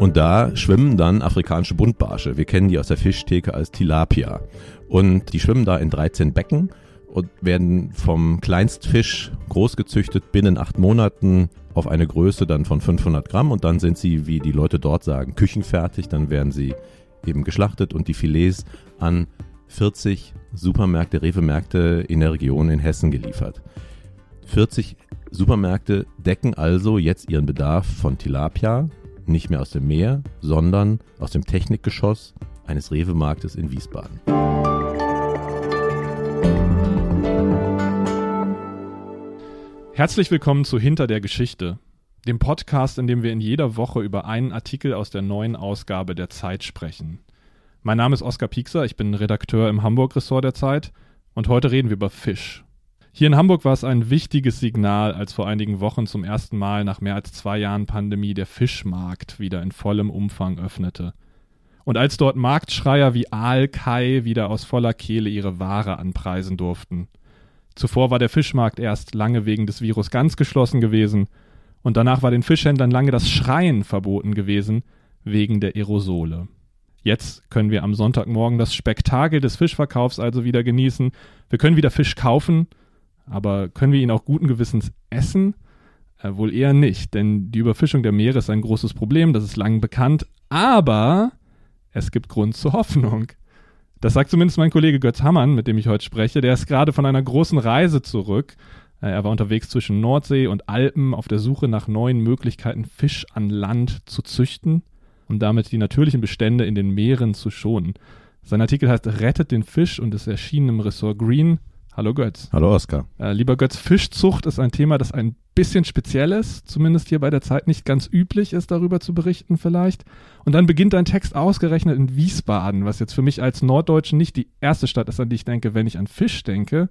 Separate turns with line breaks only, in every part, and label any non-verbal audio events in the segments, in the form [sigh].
Und da schwimmen dann afrikanische Buntbarsche. Wir kennen die aus der Fischtheke als Tilapia. Und die schwimmen da in 13 Becken und werden vom Kleinstfisch großgezüchtet binnen acht Monaten auf eine Größe dann von 500 Gramm und dann sind sie, wie die Leute dort sagen, küchenfertig. Dann werden sie eben geschlachtet und die Filets an 40 Supermärkte, Rewe-Märkte in der Region in Hessen geliefert. 40 Supermärkte decken also jetzt ihren Bedarf von Tilapia, nicht mehr aus dem Meer, sondern aus dem Technikgeschoss eines Rewe-Marktes in Wiesbaden.
Herzlich willkommen zu Hinter der Geschichte, dem Podcast, in dem wir in jeder Woche über einen Artikel aus der neuen Ausgabe der Zeit sprechen. Mein Name ist Oskar Piekser, ich bin Redakteur im Hamburg-Ressort der Zeit und heute reden wir über Fisch. Hier in Hamburg war es ein wichtiges Signal, als vor einigen Wochen zum ersten Mal nach mehr als zwei Jahren Pandemie der Fischmarkt wieder in vollem Umfang öffnete. Und als dort Marktschreier wie Aal Kai wieder aus voller Kehle ihre Ware anpreisen durften. Zuvor war der Fischmarkt erst lange wegen des Virus ganz geschlossen gewesen und danach war den Fischhändlern lange das Schreien verboten gewesen wegen der Aerosole. Jetzt können wir am Sonntagmorgen das Spektakel des Fischverkaufs also wieder genießen. Wir können wieder Fisch kaufen aber können wir ihn auch guten Gewissens essen? Äh, wohl eher nicht, denn die Überfischung der Meere ist ein großes Problem, das ist lang bekannt, aber es gibt Grund zur Hoffnung. Das sagt zumindest mein Kollege Götz Hammann, mit dem ich heute spreche. Der ist gerade von einer großen Reise zurück. Äh, er war unterwegs zwischen Nordsee und Alpen auf der Suche nach neuen Möglichkeiten, Fisch an Land zu züchten und damit die natürlichen Bestände in den Meeren zu schonen. Sein Artikel heißt Rettet den Fisch und ist erschienen im Ressort Green. Hallo Götz.
Hallo Oskar.
Äh, lieber Götz, Fischzucht ist ein Thema, das ein bisschen speziell ist, zumindest hier bei der Zeit nicht ganz üblich ist, darüber zu berichten vielleicht. Und dann beginnt dein Text ausgerechnet in Wiesbaden, was jetzt für mich als Norddeutschen nicht die erste Stadt ist, an die ich denke, wenn ich an Fisch denke.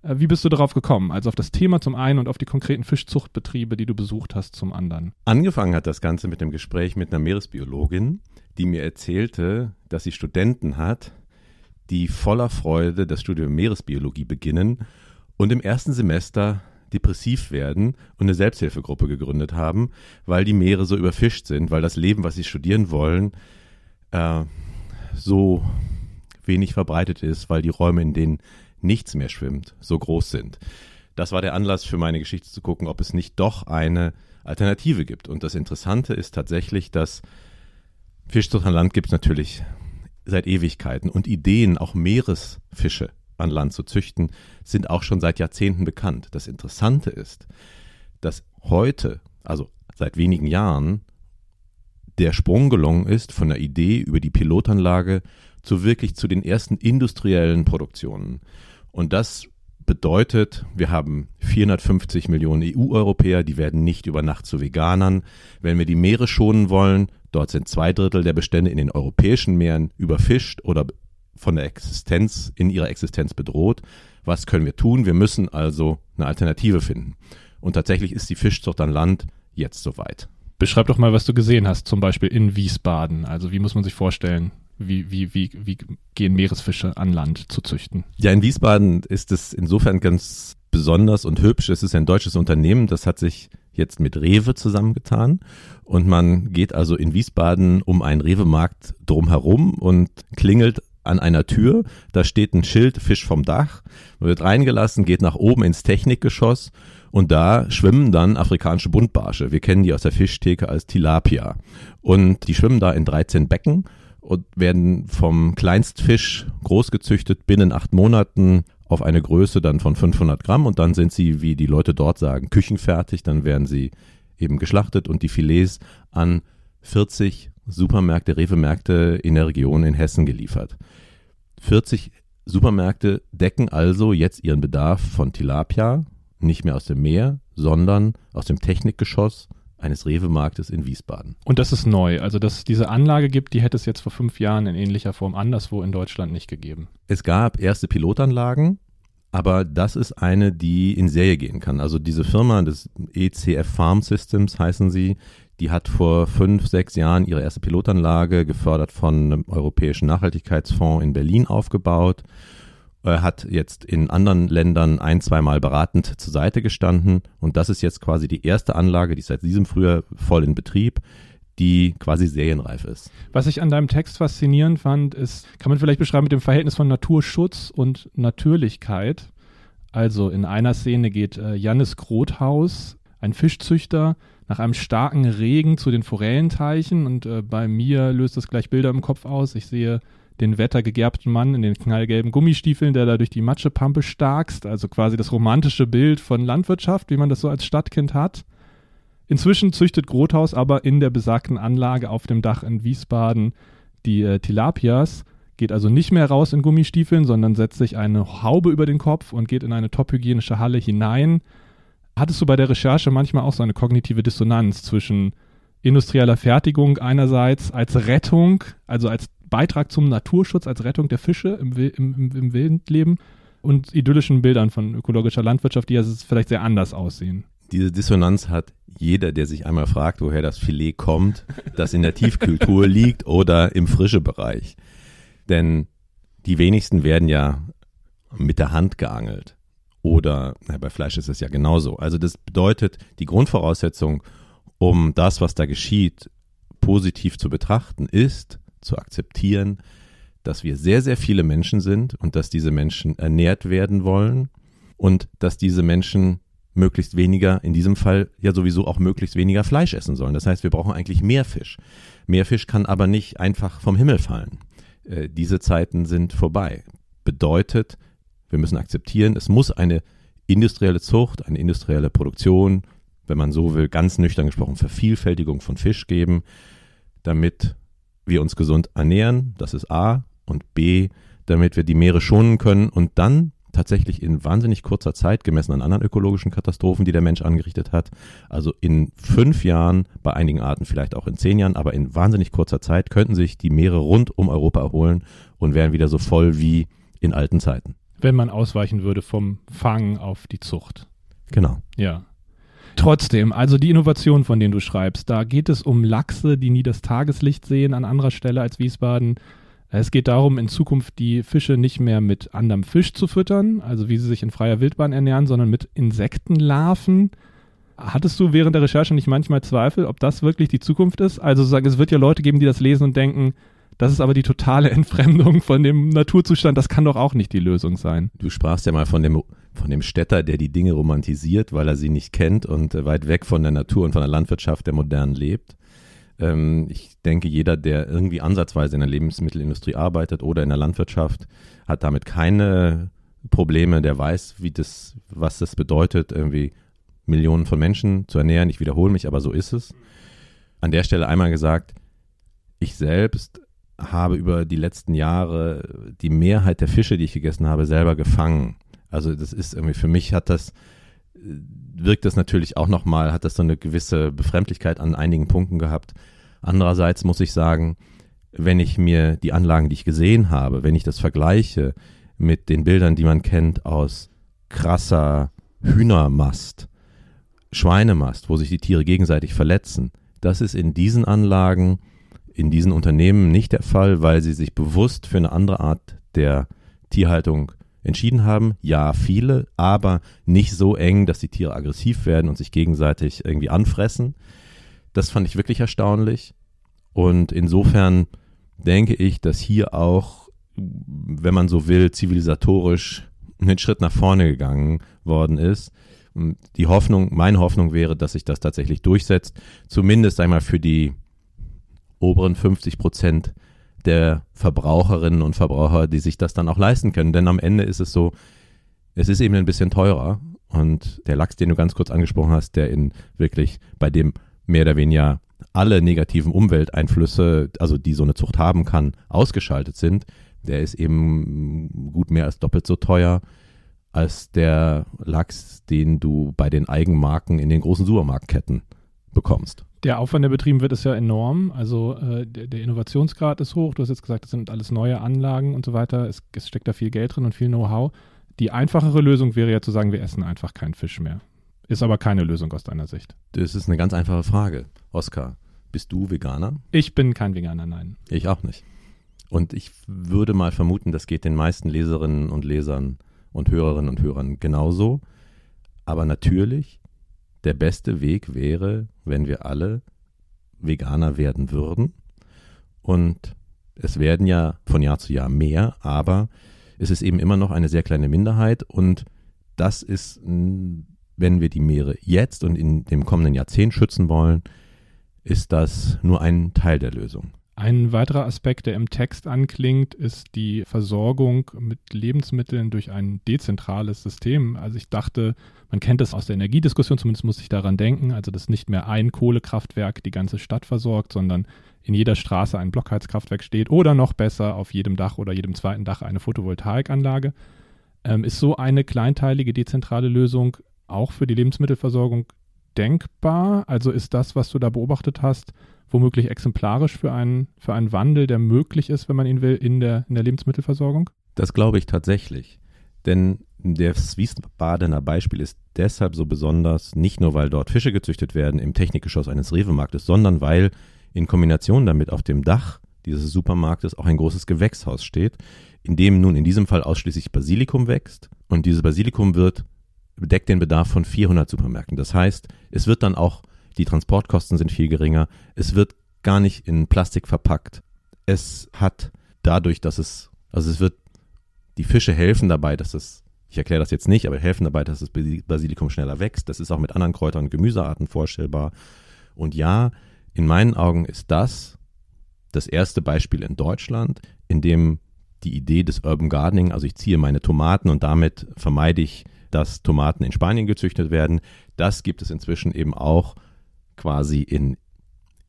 Äh, wie bist du darauf gekommen? Also auf das Thema zum einen und auf die konkreten Fischzuchtbetriebe, die du besucht hast, zum anderen.
Angefangen hat das Ganze mit dem Gespräch mit einer Meeresbiologin, die mir erzählte, dass sie Studenten hat, die voller Freude das Studium Meeresbiologie beginnen und im ersten Semester depressiv werden und eine Selbsthilfegruppe gegründet haben, weil die Meere so überfischt sind, weil das Leben, was sie studieren wollen, äh, so wenig verbreitet ist, weil die Räume, in denen nichts mehr schwimmt, so groß sind. Das war der Anlass für meine Geschichte zu gucken, ob es nicht doch eine Alternative gibt. Und das Interessante ist tatsächlich, dass Fischzucht an Land gibt es natürlich seit Ewigkeiten und Ideen, auch Meeresfische an Land zu züchten, sind auch schon seit Jahrzehnten bekannt. Das Interessante ist, dass heute, also seit wenigen Jahren, der Sprung gelungen ist von der Idee über die Pilotanlage zu wirklich zu den ersten industriellen Produktionen. Und das bedeutet, wir haben 450 Millionen EU-Europäer, die werden nicht über Nacht zu Veganern. Wenn wir die Meere schonen wollen, dort sind zwei Drittel der Bestände in den europäischen Meeren überfischt oder von der Existenz, in ihrer Existenz bedroht. Was können wir tun? Wir müssen also eine Alternative finden. Und tatsächlich ist die Fischzucht an Land jetzt soweit.
Beschreib doch mal, was du gesehen hast, zum Beispiel in Wiesbaden. Also wie muss man sich vorstellen, wie, wie, wie, wie gehen Meeresfische an Land zu züchten?
Ja, in Wiesbaden ist es insofern ganz besonders und hübsch. Es ist ein deutsches Unternehmen, das hat sich jetzt mit Rewe zusammengetan und man geht also in Wiesbaden um einen Rewe-Markt drumherum und klingelt an einer Tür. Da steht ein Schild Fisch vom Dach. Man wird reingelassen, geht nach oben ins Technikgeschoss und da schwimmen dann afrikanische Buntbarsche. Wir kennen die aus der Fischtheke als Tilapia. Und die schwimmen da in 13 Becken und werden vom Kleinstfisch großgezüchtet binnen acht Monaten auf eine Größe dann von 500 Gramm und dann sind sie, wie die Leute dort sagen, küchenfertig. Dann werden sie eben geschlachtet und die Filets an 40 Supermärkte, Rewe-Märkte in der Region in Hessen geliefert. 40 Supermärkte decken also jetzt ihren Bedarf von Tilapia, nicht mehr aus dem Meer, sondern aus dem Technikgeschoss eines Rewe-Marktes in Wiesbaden.
Und das ist neu. Also, dass es diese Anlage gibt, die hätte es jetzt vor fünf Jahren in ähnlicher Form anderswo in Deutschland nicht gegeben.
Es gab erste Pilotanlagen, aber das ist eine, die in Serie gehen kann. Also diese Firma, das ECF Farm Systems heißen sie, die hat vor fünf, sechs Jahren ihre erste Pilotanlage gefördert von einem europäischen Nachhaltigkeitsfonds in Berlin aufgebaut hat jetzt in anderen Ländern ein, zweimal beratend zur Seite gestanden und das ist jetzt quasi die erste Anlage, die seit diesem Frühjahr voll in Betrieb, die quasi serienreif ist.
Was ich an deinem Text faszinierend fand, ist, kann man vielleicht beschreiben mit dem Verhältnis von Naturschutz und Natürlichkeit. Also in einer Szene geht äh, Jannis Grothaus, ein Fischzüchter, nach einem starken Regen zu den Forellenteichen und äh, bei mir löst das gleich Bilder im Kopf aus. Ich sehe den wettergegerbten Mann in den knallgelben Gummistiefeln, der da durch die Matschepampe starkst, also quasi das romantische Bild von Landwirtschaft, wie man das so als Stadtkind hat. Inzwischen züchtet Grothaus aber in der besagten Anlage auf dem Dach in Wiesbaden die äh, Tilapias, geht also nicht mehr raus in Gummistiefeln, sondern setzt sich eine Haube über den Kopf und geht in eine tophygienische Halle hinein. Hattest du bei der Recherche manchmal auch so eine kognitive Dissonanz zwischen industrieller Fertigung einerseits als Rettung, also als Beitrag zum Naturschutz, als Rettung der Fische im, im, im, Wildleben und idyllischen Bildern von ökologischer Landwirtschaft, die ja vielleicht sehr anders aussehen?
Diese Dissonanz hat jeder, der sich einmal fragt, woher das Filet kommt, das in der Tiefkühltruhe [laughs] liegt oder im frische Bereich. Denn die wenigsten werden ja mit der Hand geangelt. Oder na, bei Fleisch ist es ja genauso. Also das bedeutet, die Grundvoraussetzung, um das, was da geschieht, positiv zu betrachten, ist zu akzeptieren, dass wir sehr, sehr viele Menschen sind und dass diese Menschen ernährt werden wollen und dass diese Menschen möglichst weniger, in diesem Fall ja sowieso auch möglichst weniger Fleisch essen sollen. Das heißt, wir brauchen eigentlich mehr Fisch. Mehr Fisch kann aber nicht einfach vom Himmel fallen. Äh, diese Zeiten sind vorbei. Bedeutet, wir müssen akzeptieren, es muss eine industrielle Zucht, eine industrielle Produktion, wenn man so will, ganz nüchtern gesprochen, Vervielfältigung von Fisch geben, damit wir uns gesund ernähren. Das ist A. Und B, damit wir die Meere schonen können und dann tatsächlich in wahnsinnig kurzer Zeit, gemessen an anderen ökologischen Katastrophen, die der Mensch angerichtet hat, also in fünf Jahren, bei einigen Arten vielleicht auch in zehn Jahren, aber in wahnsinnig kurzer Zeit könnten sich die Meere rund um Europa erholen und wären wieder so voll wie in alten Zeiten.
Wenn man ausweichen würde vom Fang auf die Zucht.
Genau.
Ja. Trotzdem, also die Innovation, von denen du schreibst, da geht es um Lachse, die nie das Tageslicht sehen an anderer Stelle als Wiesbaden. Es geht darum, in Zukunft die Fische nicht mehr mit anderem Fisch zu füttern, also wie sie sich in freier Wildbahn ernähren, sondern mit Insektenlarven. Hattest du während der Recherche nicht manchmal Zweifel, ob das wirklich die Zukunft ist? Also es wird ja Leute geben, die das lesen und denken, das ist aber die totale [laughs] Entfremdung von dem Naturzustand, das kann doch auch nicht die Lösung sein.
Du sprachst ja mal von dem, von dem Städter, der die Dinge romantisiert, weil er sie nicht kennt und weit weg von der Natur und von der Landwirtschaft der modernen lebt. Ähm, ich denke, jeder, der irgendwie ansatzweise in der Lebensmittelindustrie arbeitet oder in der Landwirtschaft, hat damit keine Probleme. Der weiß, wie das, was das bedeutet, irgendwie Millionen von Menschen zu ernähren. Ich wiederhole mich, aber so ist es. An der Stelle einmal gesagt, ich selbst habe über die letzten Jahre die Mehrheit der Fische, die ich gegessen habe, selber gefangen. Also das ist irgendwie, für mich hat das wirkt das natürlich auch nochmal, hat das so eine gewisse Befremdlichkeit an einigen Punkten gehabt. Andererseits muss ich sagen, wenn ich mir die Anlagen, die ich gesehen habe, wenn ich das vergleiche mit den Bildern, die man kennt aus krasser Hühnermast, Schweinemast, wo sich die Tiere gegenseitig verletzen, das ist in diesen Anlagen, in diesen Unternehmen nicht der Fall, weil sie sich bewusst für eine andere Art der Tierhaltung entschieden haben. Ja, viele, aber nicht so eng, dass die Tiere aggressiv werden und sich gegenseitig irgendwie anfressen. Das fand ich wirklich erstaunlich. Und insofern denke ich, dass hier auch, wenn man so will, zivilisatorisch einen Schritt nach vorne gegangen worden ist. Und die Hoffnung, meine Hoffnung wäre, dass sich das tatsächlich durchsetzt. Zumindest einmal für die oberen 50 Prozent der Verbraucherinnen und Verbraucher, die sich das dann auch leisten können. Denn am Ende ist es so, es ist eben ein bisschen teurer. Und der Lachs, den du ganz kurz angesprochen hast, der in wirklich bei dem mehr oder weniger alle negativen Umwelteinflüsse, also die so eine Zucht haben kann, ausgeschaltet sind, der ist eben gut mehr als doppelt so teuer als der Lachs, den du bei den Eigenmarken in den großen Supermarktketten bekommst.
Der Aufwand, der betrieben wird, ist ja enorm. Also äh, der, der, Innovationsgrad ist hoch. Du hast jetzt gesagt, das sind alles neue Anlagen und so weiter. Es, es steckt da viel Geld drin und viel Know-how. Die einfachere Lösung wäre ja zu sagen, wir essen einfach keinen Fisch mehr. Ist aber keine Lösung aus deiner Sicht.
Das ist eine ganz einfache Frage. Oskar, bist du Veganer?
Ich bin kein Veganer, nein.
Ich auch nicht. Und ich würde mal vermuten, das geht den meisten Leserinnen und Lesern und Hörerinnen und Hörern genauso. Aber natürlich der beste Weg wäre, wenn wir alle Veganer werden würden. Und es werden ja von Jahr zu Jahr mehr, aber es ist eben immer noch eine sehr kleine Minderheit und das ist, wenn wir die Meere jetzt und in dem kommenden Jahrzehnt schützen wollen, ist das nur ein Teil der Lösung.
Ein weiterer Aspekt, der im Text anklingt, ist die Versorgung mit Lebensmitteln durch ein dezentrales System. Also ich dachte, man kennt das aus der Energiediskussion, zumindest muss ich daran denken, also dass nicht mehr ein Kohlekraftwerk die ganze Stadt versorgt, sondern in jeder Straße ein Blockheizkraftwerk steht oder noch besser auf jedem Dach oder jedem zweiten Dach eine Photovoltaikanlage. Ähm, ist so eine kleinteilige dezentrale Lösung auch für die Lebensmittelversorgung denkbar? Also ist das, was du da beobachtet hast, womöglich exemplarisch für einen, für einen Wandel, der möglich ist, wenn man ihn will, in der, in der Lebensmittelversorgung?
Das glaube ich tatsächlich. Denn das Wiesbadener Beispiel ist deshalb so besonders, nicht nur weil dort Fische gezüchtet werden im Technikgeschoss eines Rewe-Marktes, sondern weil in Kombination damit auf dem Dach dieses Supermarktes auch ein großes Gewächshaus steht, in dem nun in diesem Fall ausschließlich Basilikum wächst. Und dieses Basilikum wird, deckt den Bedarf von 400 Supermärkten. Das heißt, es wird dann auch die Transportkosten sind viel geringer. Es wird gar nicht in Plastik verpackt. Es hat dadurch, dass es, also es wird, die Fische helfen dabei, dass es, ich erkläre das jetzt nicht, aber helfen dabei, dass das Basilikum schneller wächst. Das ist auch mit anderen Kräutern und Gemüsearten vorstellbar. Und ja, in meinen Augen ist das das erste Beispiel in Deutschland, in dem die Idee des Urban Gardening, also ich ziehe meine Tomaten und damit vermeide ich, dass Tomaten in Spanien gezüchtet werden, das gibt es inzwischen eben auch quasi in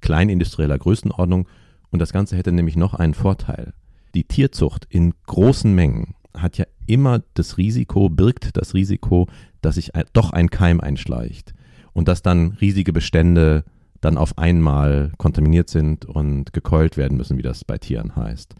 kleinindustrieller Größenordnung. Und das Ganze hätte nämlich noch einen Vorteil. Die Tierzucht in großen Mengen hat ja immer das Risiko, birgt das Risiko, dass sich doch ein Keim einschleicht und dass dann riesige Bestände dann auf einmal kontaminiert sind und gekeult werden müssen, wie das bei Tieren heißt.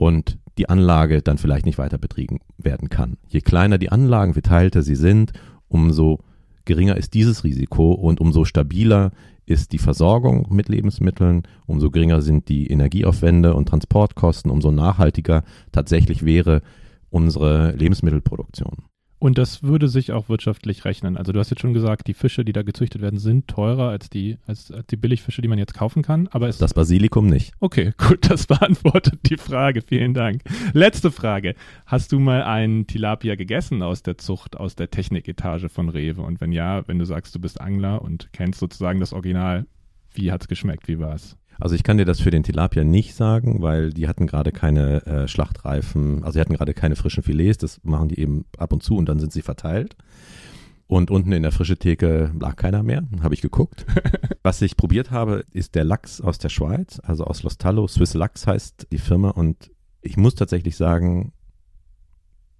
Und die Anlage dann vielleicht nicht weiter betrieben werden kann. Je kleiner die Anlagen, verteilter sie sind, umso geringer ist dieses Risiko und umso stabiler ist die Versorgung mit Lebensmitteln, umso geringer sind die Energieaufwände und Transportkosten, umso nachhaltiger tatsächlich wäre unsere Lebensmittelproduktion.
Und das würde sich auch wirtschaftlich rechnen. Also du hast jetzt schon gesagt, die Fische, die da gezüchtet werden, sind teurer als die, als, als die Billigfische, die man jetzt kaufen kann. Aber es
das Basilikum nicht.
Okay, [laughs] gut, das beantwortet die Frage. Vielen Dank. Letzte Frage. Hast du mal einen Tilapia gegessen aus der Zucht, aus der Techniketage von Rewe? Und wenn ja, wenn du sagst, du bist Angler und kennst sozusagen das Original, wie hat es geschmeckt? Wie war es?
Also ich kann dir das für den Tilapia nicht sagen, weil die hatten gerade keine äh, Schlachtreifen, also die hatten gerade keine frischen Filets, das machen die eben ab und zu und dann sind sie verteilt. Und unten in der frische Theke lag keiner mehr, habe ich geguckt. [laughs] Was ich probiert habe, ist der Lachs aus der Schweiz, also aus Los Tallo. Swiss Lachs heißt die Firma und ich muss tatsächlich sagen,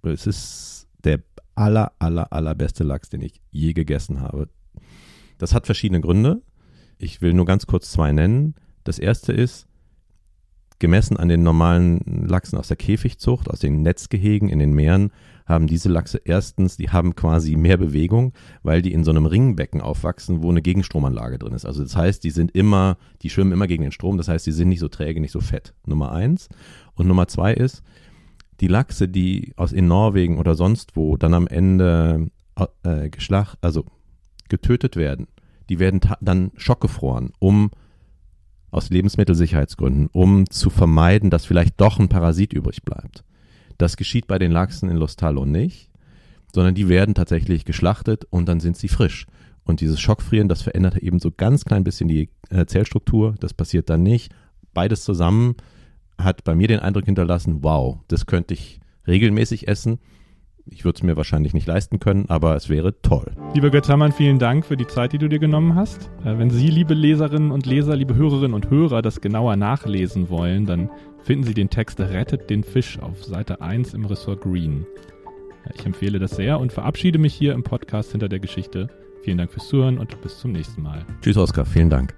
es ist der aller, aller, allerbeste Lachs, den ich je gegessen habe. Das hat verschiedene Gründe. Ich will nur ganz kurz zwei nennen. Das erste ist, gemessen an den normalen Lachsen aus der Käfigzucht, aus den Netzgehegen in den Meeren, haben diese Lachse erstens, die haben quasi mehr Bewegung, weil die in so einem Ringbecken aufwachsen, wo eine Gegenstromanlage drin ist. Also das heißt, die sind immer, die schwimmen immer gegen den Strom, das heißt, die sind nicht so träge, nicht so fett. Nummer eins. Und Nummer zwei ist, die Lachse, die aus in Norwegen oder sonst wo dann am Ende äh, geschlacht, also getötet werden, die werden dann schockgefroren, um aus Lebensmittelsicherheitsgründen, um zu vermeiden, dass vielleicht doch ein Parasit übrig bleibt. Das geschieht bei den Lachsen in Los Tallo nicht, sondern die werden tatsächlich geschlachtet und dann sind sie frisch. Und dieses Schockfrieren, das verändert eben so ganz klein bisschen die äh, Zellstruktur. Das passiert dann nicht. Beides zusammen hat bei mir den Eindruck hinterlassen, wow, das könnte ich regelmäßig essen. Ich würde es mir wahrscheinlich nicht leisten können, aber es wäre toll.
Lieber Götz Hammann, vielen Dank für die Zeit, die du dir genommen hast. Äh, wenn Sie, liebe Leserinnen und Leser, liebe Hörerinnen und Hörer, das genauer nachlesen wollen, dann finden Sie den Text Rettet den Fisch auf Seite 1 im Ressort Green. Ich empfehle das sehr und verabschiede mich hier im Podcast hinter der Geschichte. Vielen Dank fürs Zuhören und bis zum nächsten Mal.
Tschüss, Oskar. Vielen Dank.